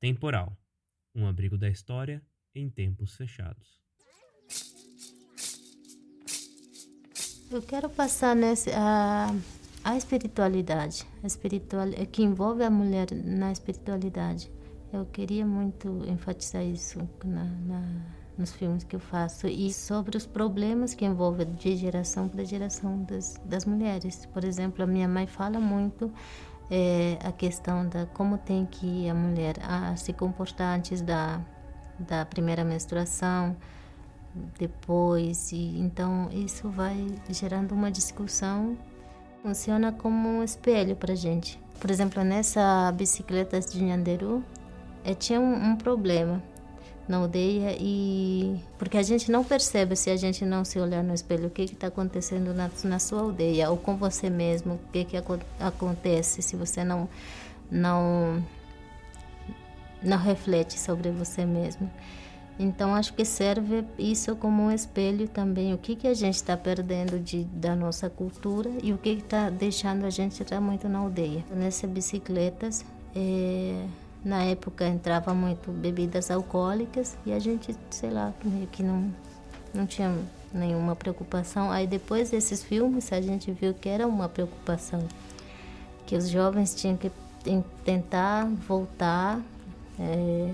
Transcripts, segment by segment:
Temporal um abrigo da história em tempos fechados. Eu quero passar nesse, a, a espiritualidade, a espiritual, que envolve a mulher na espiritualidade. Eu queria muito enfatizar isso na, na, nos filmes que eu faço e sobre os problemas que envolvem de geração para geração das, das mulheres. Por exemplo, a minha mãe fala muito é, a questão da como tem que a mulher a, se comportar antes da, da primeira menstruação, depois e então isso vai gerando uma discussão funciona como um espelho para gente. Por exemplo nessa bicicleta de Nhanderu é, tinha um, um, problema na aldeia e porque a gente não percebe se a gente não se olhar no espelho o que está acontecendo na, na, sua aldeia ou com você mesmo o que que acontece se você não não não reflete sobre você mesmo. Então acho que serve isso como um espelho também o que que a gente está perdendo de da nossa cultura e o que está deixando a gente estar muito na aldeia. Nessas bicicletas é, na época entrava muito bebidas alcoólicas e a gente sei lá meio que não não tinha nenhuma preocupação aí depois desses filmes a gente viu que era uma preocupação que os jovens tinham que tentar voltar é,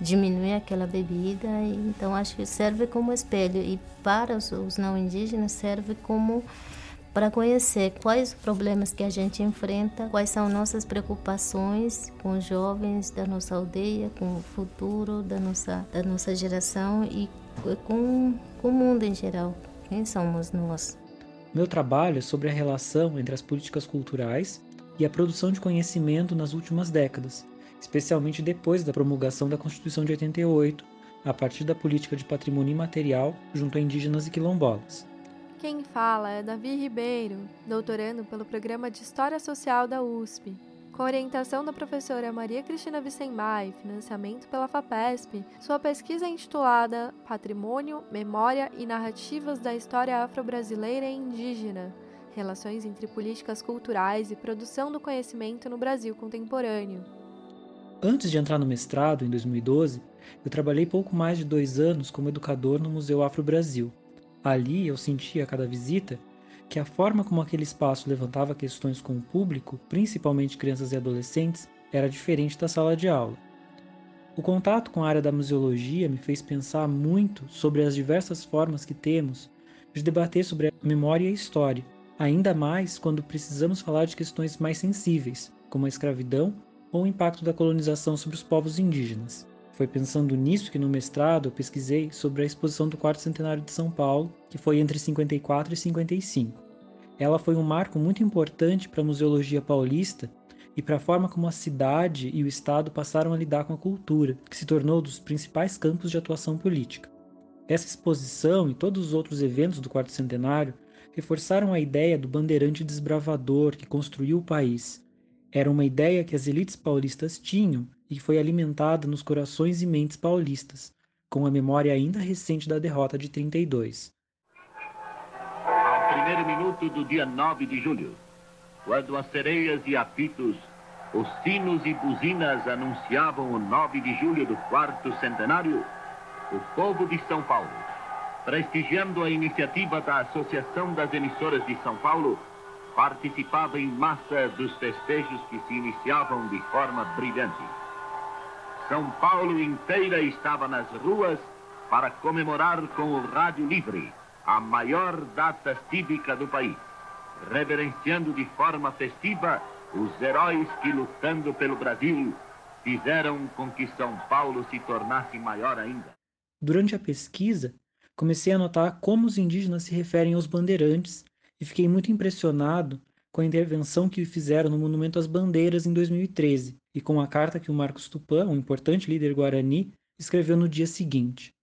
diminuir aquela bebida. E, então, acho que serve como espelho. E para os, os não indígenas, serve como para conhecer quais os problemas que a gente enfrenta, quais são nossas preocupações com os jovens da nossa aldeia, com o futuro da nossa, da nossa geração e com, com o mundo em geral. Quem somos nós? Meu trabalho é sobre a relação entre as políticas culturais e a produção de conhecimento nas últimas décadas, especialmente depois da promulgação da Constituição de 88, a partir da política de patrimônio imaterial junto a indígenas e quilombolas. Quem fala é Davi Ribeiro, doutorando pelo Programa de História Social da USP. Com orientação da professora Maria Cristina Vicemai, financiamento pela FAPESP, sua pesquisa é intitulada Patrimônio, Memória e Narrativas da História Afro-Brasileira e Indígena, Relações entre Políticas Culturais e Produção do Conhecimento no Brasil Contemporâneo. Antes de entrar no mestrado, em 2012, eu trabalhei pouco mais de dois anos como educador no Museu Afro Brasil. Ali eu sentia a cada visita que a forma como aquele espaço levantava questões com o público, principalmente crianças e adolescentes, era diferente da sala de aula. O contato com a área da museologia me fez pensar muito sobre as diversas formas que temos de debater sobre a memória e a história, ainda mais quando precisamos falar de questões mais sensíveis, como a escravidão ou o impacto da colonização sobre os povos indígenas. Foi pensando nisso que no mestrado eu pesquisei sobre a exposição do quarto centenário de São Paulo, que foi entre 54 e 55. Ela foi um marco muito importante para a museologia paulista e para a forma como a cidade e o Estado passaram a lidar com a cultura, que se tornou um dos principais campos de atuação política. Essa exposição e todos os outros eventos do quarto centenário reforçaram a ideia do bandeirante desbravador que construiu o país era uma ideia que as elites paulistas tinham e foi alimentada nos corações e mentes paulistas, com a memória ainda recente da derrota de 32. Ao primeiro minuto do dia 9 de julho, quando as sereias e apitos, os sinos e buzinas anunciavam o 9 de julho do quarto centenário, o povo de São Paulo, prestigiando a iniciativa da Associação das Emissoras de São Paulo, participava em massa dos festejos que se iniciavam de forma brilhante. São Paulo inteira estava nas ruas para comemorar com o Rádio Livre a maior data cívica do país, reverenciando de forma festiva os heróis que, lutando pelo Brasil, fizeram com que São Paulo se tornasse maior ainda. Durante a pesquisa, comecei a notar como os indígenas se referem aos bandeirantes e fiquei muito impressionado com a intervenção que fizeram no Monumento às Bandeiras em 2013 e com a carta que o Marcos Tupã, um importante líder guarani, escreveu no dia seguinte.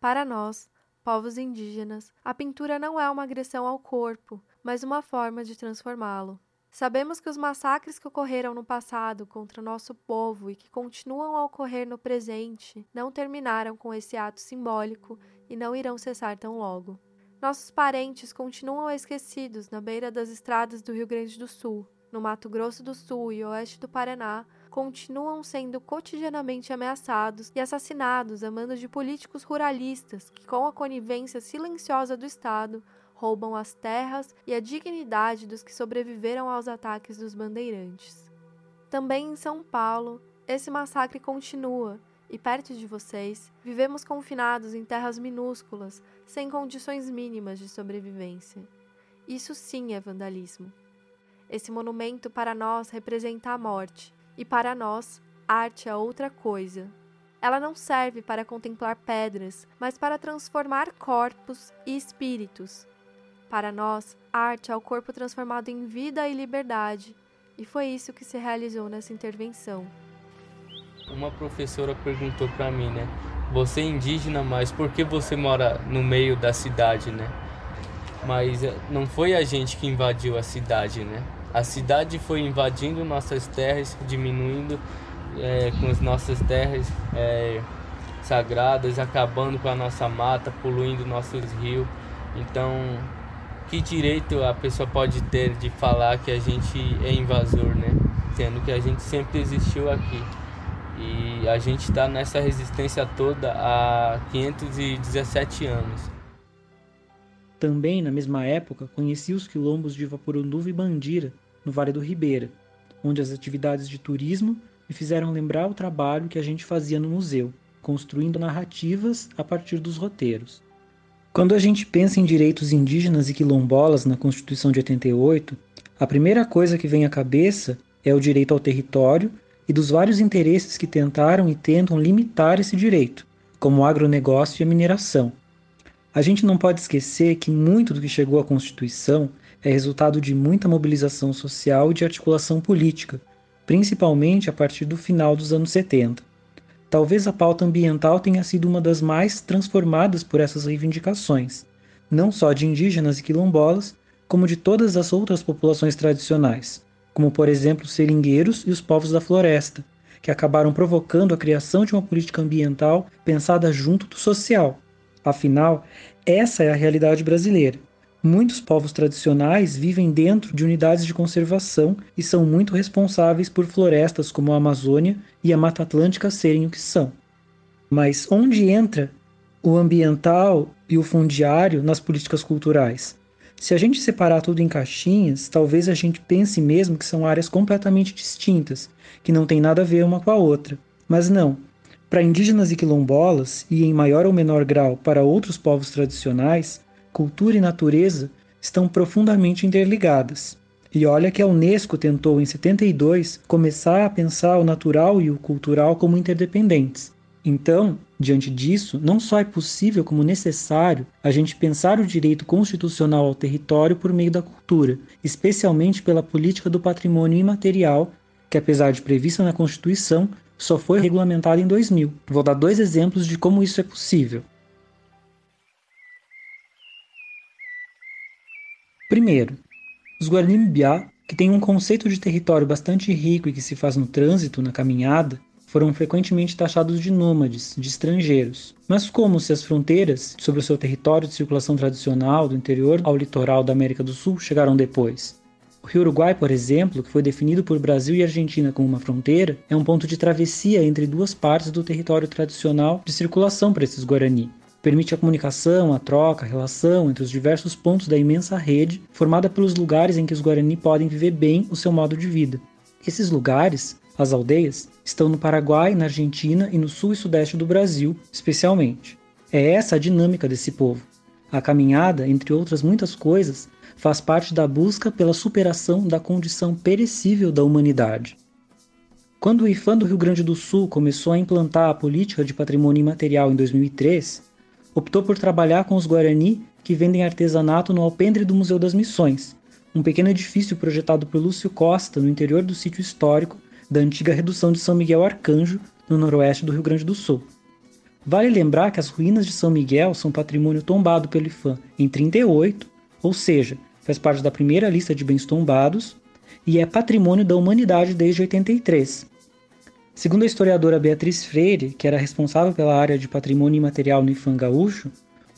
Para nós, povos indígenas, a pintura não é uma agressão ao corpo, mas uma forma de transformá-lo. Sabemos que os massacres que ocorreram no passado contra o nosso povo e que continuam a ocorrer no presente não terminaram com esse ato simbólico e não irão cessar tão logo. Nossos parentes continuam esquecidos na beira das estradas do Rio Grande do Sul, no Mato Grosso do Sul e oeste do Paraná, continuam sendo cotidianamente ameaçados e assassinados a mando de políticos ruralistas que, com a conivência silenciosa do Estado, roubam as terras e a dignidade dos que sobreviveram aos ataques dos bandeirantes. Também em São Paulo, esse massacre continua e perto de vocês, vivemos confinados em terras minúsculas, sem condições mínimas de sobrevivência. Isso sim é vandalismo. Esse monumento para nós representa a morte, e para nós, arte é outra coisa. Ela não serve para contemplar pedras, mas para transformar corpos e espíritos. Para nós, arte é o corpo transformado em vida e liberdade, e foi isso que se realizou nessa intervenção. Uma professora perguntou para mim, né? Você é indígena, mas por que você mora no meio da cidade, né? Mas eh, não foi a gente que invadiu a cidade, né? A cidade foi invadindo nossas terras, diminuindo é, com as nossas terras é, sagradas, acabando com a nossa mata, poluindo nossos rios. Então, que direito a pessoa pode ter de falar que a gente é invasor, né? Sendo que a gente sempre existiu aqui. E a gente está nessa resistência toda há 517 anos. Também, na mesma época, conheci os quilombos de Vaporunduva e Bandira, no Vale do Ribeira, onde as atividades de turismo me fizeram lembrar o trabalho que a gente fazia no museu, construindo narrativas a partir dos roteiros. Quando a gente pensa em direitos indígenas e quilombolas na Constituição de 88, a primeira coisa que vem à cabeça é o direito ao território e dos vários interesses que tentaram e tentam limitar esse direito, como o agronegócio e a mineração. A gente não pode esquecer que muito do que chegou à Constituição é resultado de muita mobilização social e de articulação política, principalmente a partir do final dos anos 70. Talvez a pauta ambiental tenha sido uma das mais transformadas por essas reivindicações, não só de indígenas e quilombolas, como de todas as outras populações tradicionais como por exemplo os seringueiros e os povos da floresta, que acabaram provocando a criação de uma política ambiental pensada junto do social. Afinal, essa é a realidade brasileira. Muitos povos tradicionais vivem dentro de unidades de conservação e são muito responsáveis por florestas como a Amazônia e a Mata Atlântica serem o que são. Mas onde entra o ambiental e o fundiário nas políticas culturais? Se a gente separar tudo em caixinhas, talvez a gente pense mesmo que são áreas completamente distintas, que não tem nada a ver uma com a outra. Mas não. Para indígenas e quilombolas, e em maior ou menor grau para outros povos tradicionais, cultura e natureza estão profundamente interligadas. E olha que a Unesco tentou, em 72, começar a pensar o natural e o cultural como interdependentes. Então, diante disso, não só é possível, como necessário, a gente pensar o direito constitucional ao território por meio da cultura, especialmente pela política do patrimônio imaterial, que, apesar de prevista na Constituição, só foi regulamentada em 2000. Vou dar dois exemplos de como isso é possível. Primeiro, os Guarani-Mbiá, que têm um conceito de território bastante rico e que se faz no trânsito, na caminhada, foram frequentemente taxados de nômades, de estrangeiros. Mas como se as fronteiras sobre o seu território de circulação tradicional do interior ao litoral da América do Sul chegaram depois? O Rio Uruguai, por exemplo, que foi definido por Brasil e Argentina como uma fronteira, é um ponto de travessia entre duas partes do território tradicional de circulação para esses Guarani. Permite a comunicação, a troca, a relação entre os diversos pontos da imensa rede formada pelos lugares em que os Guarani podem viver bem o seu modo de vida. Esses lugares as aldeias estão no Paraguai, na Argentina e no sul e sudeste do Brasil, especialmente. É essa a dinâmica desse povo. A caminhada, entre outras muitas coisas, faz parte da busca pela superação da condição perecível da humanidade. Quando o IFAM do Rio Grande do Sul começou a implantar a política de patrimônio imaterial em 2003, optou por trabalhar com os Guarani que vendem artesanato no alpendre do Museu das Missões, um pequeno edifício projetado por Lúcio Costa no interior do sítio histórico da antiga redução de São Miguel Arcanjo, no noroeste do Rio Grande do Sul. Vale lembrar que as ruínas de São Miguel são patrimônio tombado pelo IFAM em 38, ou seja, faz parte da primeira lista de bens tombados, e é patrimônio da humanidade desde 83. Segundo a historiadora Beatriz Freire, que era responsável pela área de patrimônio imaterial no IFAM gaúcho,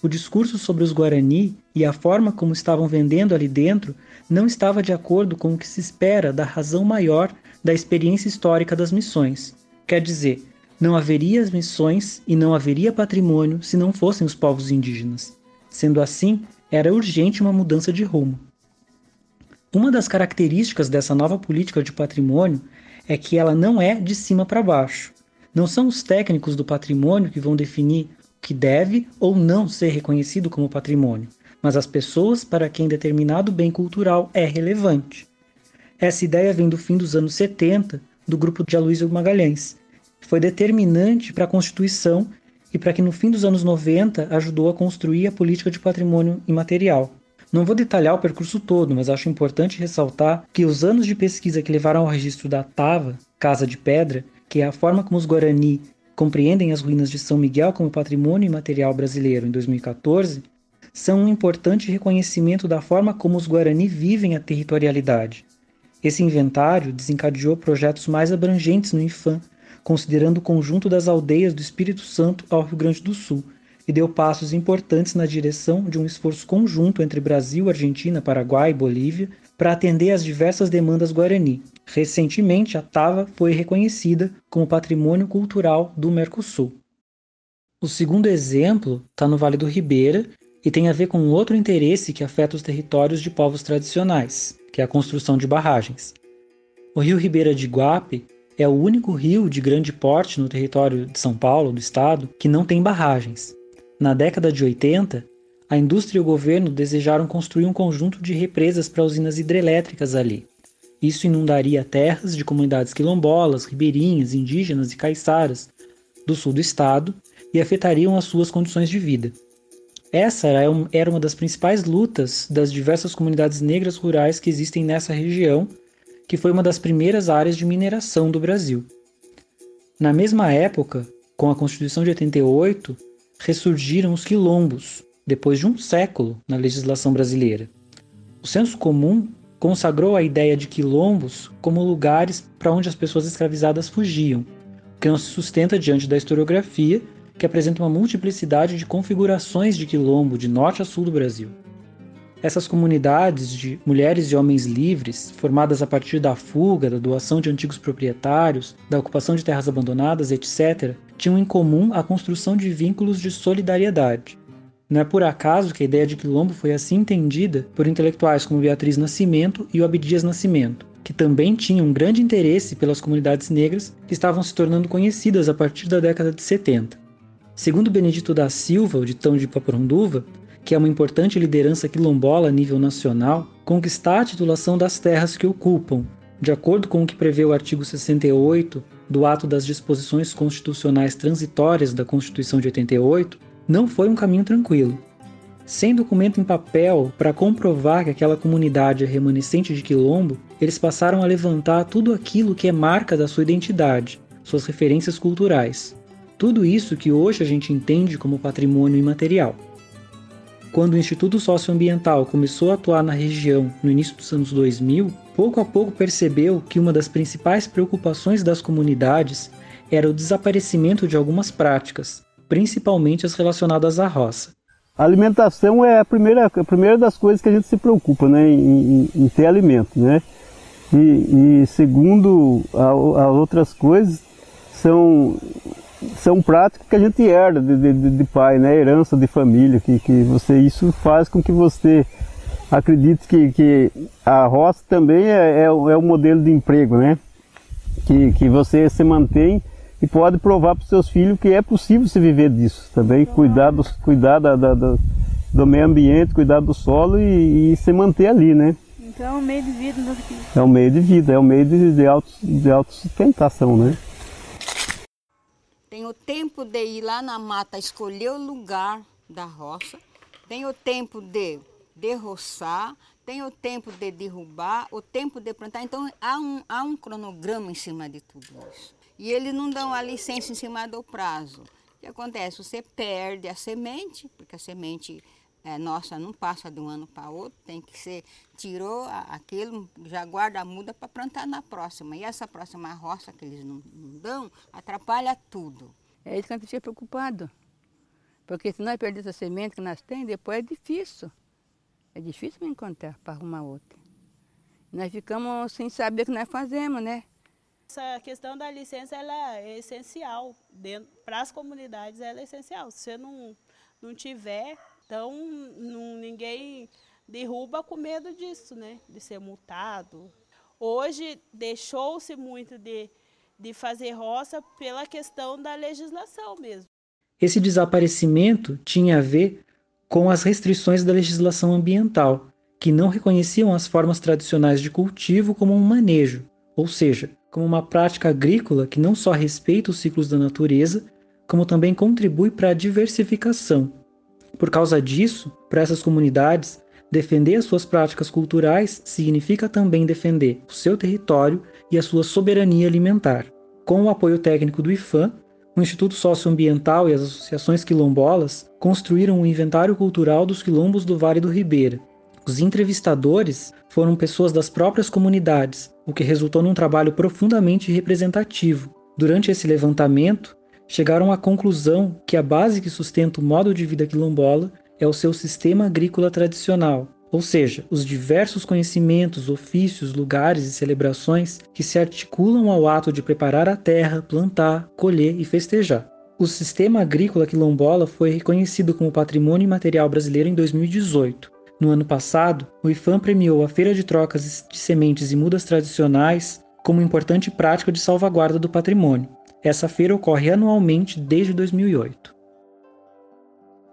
o discurso sobre os Guarani e a forma como estavam vendendo ali dentro não estava de acordo com o que se espera da razão maior da experiência histórica das missões. Quer dizer, não haveria as missões e não haveria patrimônio se não fossem os povos indígenas. Sendo assim, era urgente uma mudança de rumo. Uma das características dessa nova política de patrimônio é que ela não é de cima para baixo. Não são os técnicos do patrimônio que vão definir que deve ou não ser reconhecido como patrimônio, mas as pessoas para quem determinado bem cultural é relevante. Essa ideia vem do fim dos anos 70 do grupo de Aloysio Magalhães. Foi determinante para a Constituição e para que no fim dos anos 90 ajudou a construir a política de patrimônio imaterial. Não vou detalhar o percurso todo, mas acho importante ressaltar que os anos de pesquisa que levaram ao registro da Tava, Casa de Pedra, que é a forma como os Guarani compreendem as ruínas de São Miguel como patrimônio imaterial brasileiro em 2014, são um importante reconhecimento da forma como os Guarani vivem a territorialidade. Esse inventário desencadeou projetos mais abrangentes no IFAM, considerando o conjunto das aldeias do Espírito Santo ao Rio Grande do Sul, e deu passos importantes na direção de um esforço conjunto entre Brasil, Argentina, Paraguai e Bolívia para atender às diversas demandas guarani. Recentemente, a Tava foi reconhecida como patrimônio cultural do Mercosul. O segundo exemplo está no Vale do Ribeira e tem a ver com outro interesse que afeta os territórios de povos tradicionais, que é a construção de barragens. O rio Ribeira de Guape é o único rio de grande porte no território de São Paulo, do estado, que não tem barragens. Na década de 80, a indústria e o governo desejaram construir um conjunto de represas para usinas hidrelétricas ali. Isso inundaria terras de comunidades quilombolas, ribeirinhas, indígenas e caiçaras do sul do estado e afetariam as suas condições de vida. Essa era uma das principais lutas das diversas comunidades negras rurais que existem nessa região, que foi uma das primeiras áreas de mineração do Brasil. Na mesma época, com a Constituição de 88, ressurgiram os quilombos, depois de um século na legislação brasileira. O senso comum consagrou a ideia de quilombos como lugares para onde as pessoas escravizadas fugiam, o que não se sustenta diante da historiografia, que apresenta uma multiplicidade de configurações de quilombo de norte a sul do Brasil. Essas comunidades de mulheres e homens livres, formadas a partir da fuga, da doação de antigos proprietários, da ocupação de terras abandonadas, etc., tinham em comum a construção de vínculos de solidariedade. Não é por acaso que a ideia de quilombo foi assim entendida por intelectuais como Beatriz Nascimento e o Abdias Nascimento, que também tinham um grande interesse pelas comunidades negras que estavam se tornando conhecidas a partir da década de 70. Segundo Benedito da Silva, o ditão de Paporonduva, que é uma importante liderança quilombola a nível nacional, conquistar a titulação das terras que ocupam, de acordo com o que prevê o artigo 68 do Ato das Disposições Constitucionais Transitórias da Constituição de 88, não foi um caminho tranquilo. Sem documento em papel para comprovar que aquela comunidade é remanescente de quilombo, eles passaram a levantar tudo aquilo que é marca da sua identidade, suas referências culturais. Tudo isso que hoje a gente entende como patrimônio imaterial. Quando o Instituto Socioambiental começou a atuar na região no início dos anos 2000, pouco a pouco percebeu que uma das principais preocupações das comunidades era o desaparecimento de algumas práticas, principalmente as relacionadas à roça. A alimentação é a primeira, a primeira das coisas que a gente se preocupa, né, em, em, em ter alimento, né? E, e segundo as outras coisas, são são práticas que a gente herda de, de, de, pai, né? Herança de família, que, que você isso faz com que você acredite que, que a roça também é, é, é o modelo de emprego, né? Que, que você se mantém e pode provar para os seus filhos que é possível se viver disso também, cuidar, do, cuidar da, da, da, do meio ambiente, cuidar do solo e, e, se manter ali, né? Então é um meio de vida. É um meio de vida, é um meio de, de, auto, de autossustentação, né? Tem o tempo de ir lá na mata escolher o lugar da roça, tem o tempo de derroçar, tem o tempo de derrubar, o tempo de plantar. Então há um, há um cronograma em cima de tudo isso. E eles não dão a licença em cima do prazo. O que acontece? Você perde a semente, porque a semente é, nossa não passa de um ano para outro, tem que ser, tirou aquilo, já guarda a muda para plantar na próxima. E essa próxima roça que eles não, não dão, atrapalha tudo. É isso que a gente fica preocupado. Porque se nós perdermos a semente que nós temos, depois é difícil. É difícil encontrar para arrumar outra. Nós ficamos sem saber o que nós fazemos, né? Essa questão da licença ela é essencial. Para as comunidades ela é essencial. Se você não, não tiver, então não, ninguém derruba com medo disso, né? De ser multado. Hoje deixou-se muito de, de fazer roça pela questão da legislação mesmo. Esse desaparecimento tinha a ver com as restrições da legislação ambiental, que não reconheciam as formas tradicionais de cultivo como um manejo, ou seja, como uma prática agrícola que não só respeita os ciclos da natureza, como também contribui para a diversificação. Por causa disso, para essas comunidades, defender as suas práticas culturais significa também defender o seu território e a sua soberania alimentar. Com o apoio técnico do IFAM, o Instituto Socioambiental e as associações quilombolas construíram um inventário cultural dos quilombos do Vale do Ribeira, os entrevistadores foram pessoas das próprias comunidades, o que resultou num trabalho profundamente representativo. Durante esse levantamento, chegaram à conclusão que a base que sustenta o modo de vida quilombola é o seu sistema agrícola tradicional, ou seja, os diversos conhecimentos, ofícios, lugares e celebrações que se articulam ao ato de preparar a terra, plantar, colher e festejar. O sistema agrícola quilombola foi reconhecido como Patrimônio Imaterial Brasileiro em 2018 no ano passado, o IFAM premiou a feira de trocas de sementes e mudas tradicionais como importante prática de salvaguarda do patrimônio. Essa feira ocorre anualmente desde 2008.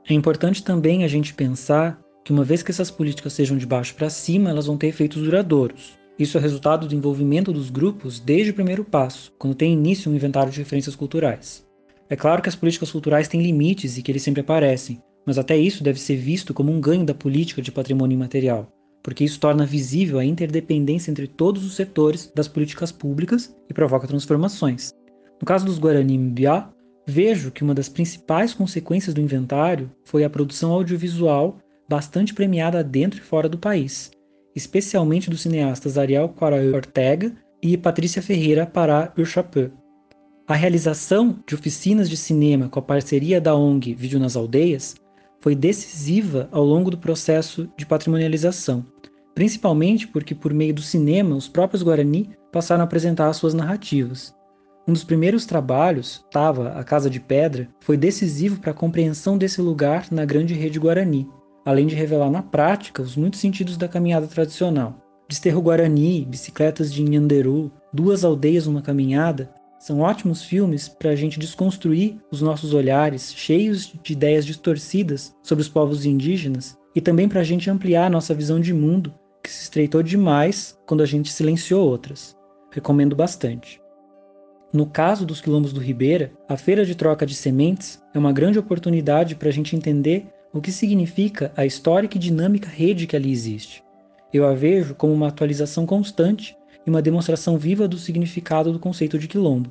É importante também a gente pensar que, uma vez que essas políticas sejam de baixo para cima, elas vão ter efeitos duradouros. Isso é resultado do envolvimento dos grupos desde o primeiro passo, quando tem início um inventário de referências culturais. É claro que as políticas culturais têm limites e que eles sempre aparecem, mas até isso deve ser visto como um ganho da política de patrimônio imaterial, porque isso torna visível a interdependência entre todos os setores das políticas públicas e provoca transformações. No caso dos Guarani Mbiá, vejo que uma das principais consequências do inventário foi a produção audiovisual bastante premiada dentro e fora do país, especialmente dos cineastas Ariel Quaraí Ortega e Patrícia Ferreira Pará Urchapeux. A realização de oficinas de cinema com a parceria da ONG Vídeo nas Aldeias foi decisiva ao longo do processo de patrimonialização, principalmente porque, por meio do cinema, os próprios Guarani passaram a apresentar as suas narrativas. Um dos primeiros trabalhos, Tava, a Casa de Pedra, foi decisivo para a compreensão desse lugar na grande rede Guarani, além de revelar na prática os muitos sentidos da caminhada tradicional. Desterro Guarani, Bicicletas de Nhanderu, Duas Aldeias Uma Caminhada são ótimos filmes para a gente desconstruir os nossos olhares, cheios de ideias distorcidas sobre os povos indígenas, e também para a gente ampliar a nossa visão de mundo, que se estreitou demais quando a gente silenciou outras. Recomendo bastante. No caso dos quilombos do Ribeira, a feira de troca de sementes é uma grande oportunidade para a gente entender o que significa a histórica e dinâmica rede que ali existe. Eu a vejo como uma atualização constante e uma demonstração viva do significado do conceito de quilombo.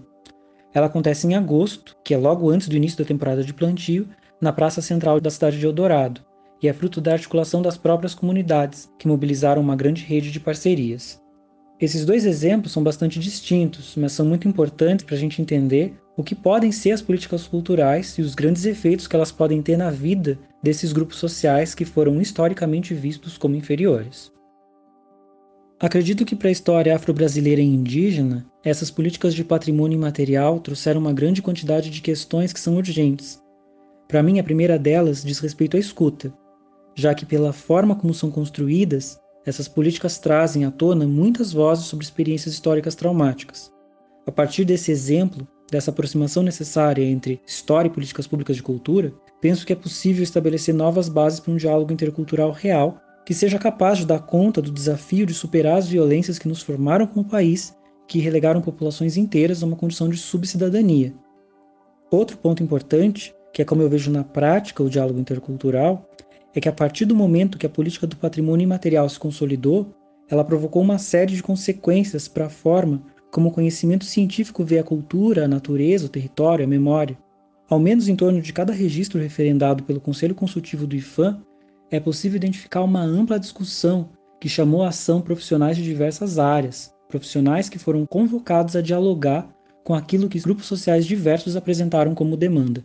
Ela acontece em agosto, que é logo antes do início da temporada de plantio, na praça central da cidade de Eldorado, e é fruto da articulação das próprias comunidades, que mobilizaram uma grande rede de parcerias. Esses dois exemplos são bastante distintos, mas são muito importantes para a gente entender o que podem ser as políticas culturais e os grandes efeitos que elas podem ter na vida desses grupos sociais que foram historicamente vistos como inferiores. Acredito que para a história afro-brasileira e indígena, essas políticas de patrimônio imaterial trouxeram uma grande quantidade de questões que são urgentes. Para mim, a primeira delas diz respeito à escuta, já que, pela forma como são construídas, essas políticas trazem à tona muitas vozes sobre experiências históricas traumáticas. A partir desse exemplo, dessa aproximação necessária entre história e políticas públicas de cultura, penso que é possível estabelecer novas bases para um diálogo intercultural real que seja capaz de dar conta do desafio de superar as violências que nos formaram como país, que relegaram populações inteiras a uma condição de subcidadania. Outro ponto importante, que é como eu vejo na prática o diálogo intercultural, é que a partir do momento que a política do patrimônio imaterial se consolidou, ela provocou uma série de consequências para a forma como o conhecimento científico vê a cultura, a natureza, o território, a memória. Ao menos em torno de cada registro referendado pelo Conselho Consultivo do IFAM, é possível identificar uma ampla discussão que chamou a ação profissionais de diversas áreas, profissionais que foram convocados a dialogar com aquilo que grupos sociais diversos apresentaram como demanda.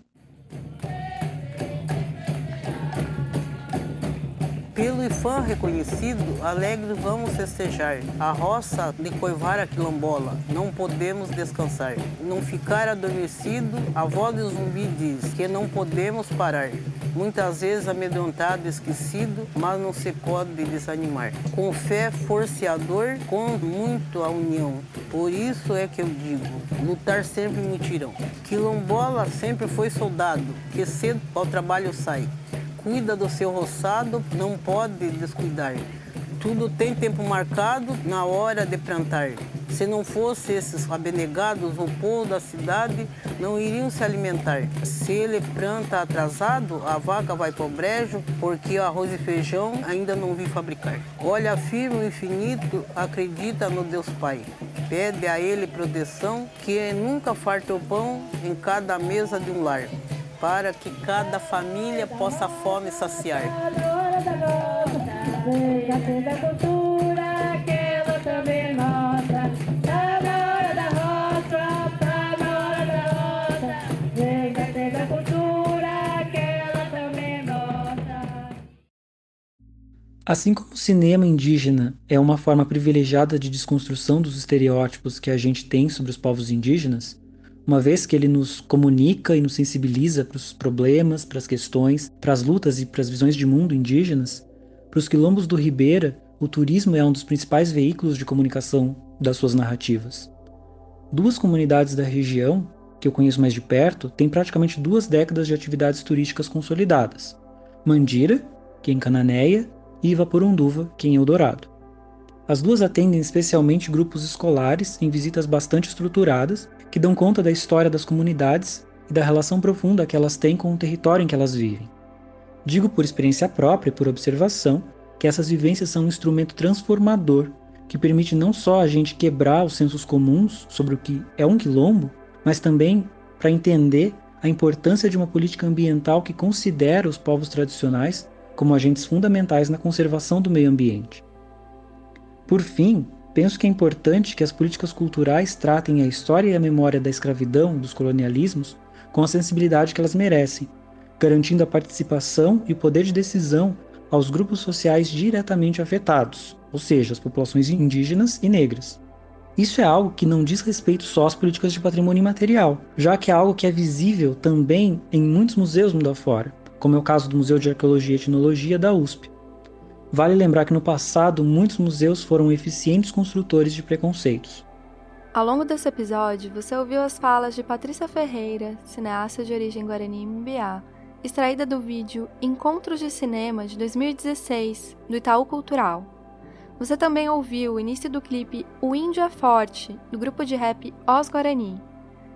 Pelo fã reconhecido, alegre vamos festejar. A roça de coivar a quilombola, não podemos descansar. Não ficar adormecido, a voz do zumbi diz que não podemos parar. Muitas vezes amedrontado, esquecido, mas não se pode desanimar. Com fé, forceador, com muito a união. Por isso é que eu digo, lutar sempre mutirão. Quilombola sempre foi soldado, que cedo ao trabalho sai. Cuida do seu roçado, não pode descuidar. Tudo tem tempo marcado na hora de plantar. Se não fosse esses abnegados, o povo da cidade não iriam se alimentar. Se ele planta atrasado, a vaca vai para o brejo, porque arroz e feijão ainda não vi fabricar. Olha firme o infinito, acredita no Deus Pai. Pede a ele proteção, que nunca falte o pão em cada mesa de um lar, para que cada família possa a fome saciar. Assim como o cinema indígena é uma forma privilegiada de desconstrução dos estereótipos que a gente tem sobre os povos indígenas, uma vez que ele nos comunica e nos sensibiliza para os problemas, para as questões, para as lutas e para as visões de mundo indígenas, para os quilombos do Ribeira, o turismo é um dos principais veículos de comunicação das suas narrativas. Duas comunidades da região, que eu conheço mais de perto, têm praticamente duas décadas de atividades turísticas consolidadas. Mandira, que é em Cananéia, e Ivaporunduva, que é em Eldorado. As duas atendem especialmente grupos escolares em visitas bastante estruturadas, que dão conta da história das comunidades e da relação profunda que elas têm com o território em que elas vivem. Digo por experiência própria e por observação que essas vivências são um instrumento transformador que permite não só a gente quebrar os sensos comuns sobre o que é um quilombo, mas também para entender a importância de uma política ambiental que considera os povos tradicionais como agentes fundamentais na conservação do meio ambiente. Por fim, penso que é importante que as políticas culturais tratem a história e a memória da escravidão, dos colonialismos, com a sensibilidade que elas merecem, garantindo a participação e o poder de decisão aos grupos sociais diretamente afetados, ou seja, as populações indígenas e negras. Isso é algo que não diz respeito só às políticas de patrimônio imaterial, já que é algo que é visível também em muitos museus mundo afora, como é o caso do Museu de Arqueologia e Etnologia da USP. Vale lembrar que no passado muitos museus foram eficientes construtores de preconceitos. Ao longo desse episódio, você ouviu as falas de Patrícia Ferreira, cineasta de origem guarani Mbiá, extraída do vídeo Encontros de Cinema de 2016, do Itaú Cultural. Você também ouviu o início do clipe O Índio é Forte, do grupo de rap Os Guarani.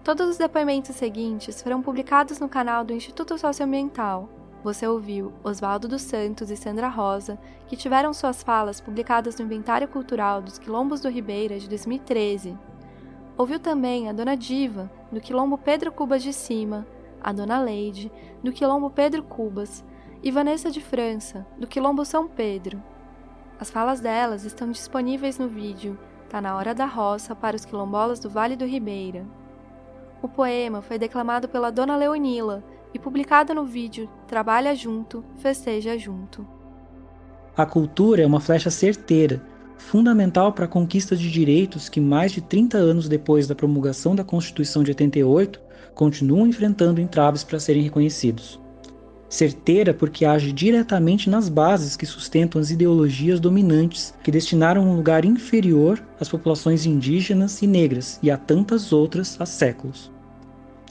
Todos os depoimentos seguintes foram publicados no canal do Instituto Socioambiental. Você ouviu Oswaldo dos Santos e Sandra Rosa, que tiveram suas falas publicadas no Inventário Cultural dos Quilombos do Ribeira de 2013. Ouviu também a Dona Diva, do Quilombo Pedro Cubas de Cima, a Dona Leide, do Quilombo Pedro Cubas, e Vanessa de França, do Quilombo São Pedro. As falas delas estão disponíveis no vídeo Tá na Hora da Roça para os quilombolas do Vale do Ribeira. O poema foi declamado pela Dona Leonila e publicado no vídeo Trabalha Junto, Festeja Junto. A cultura é uma flecha certeira, fundamental para a conquista de direitos que mais de 30 anos depois da promulgação da Constituição de 88 continuam enfrentando entraves para serem reconhecidos. Certeira porque age diretamente nas bases que sustentam as ideologias dominantes que destinaram um lugar inferior às populações indígenas e negras e a tantas outras há séculos.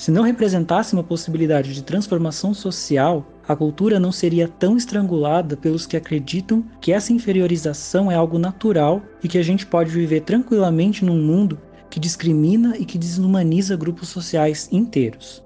Se não representasse uma possibilidade de transformação social, a cultura não seria tão estrangulada pelos que acreditam que essa inferiorização é algo natural e que a gente pode viver tranquilamente num mundo que discrimina e que desumaniza grupos sociais inteiros.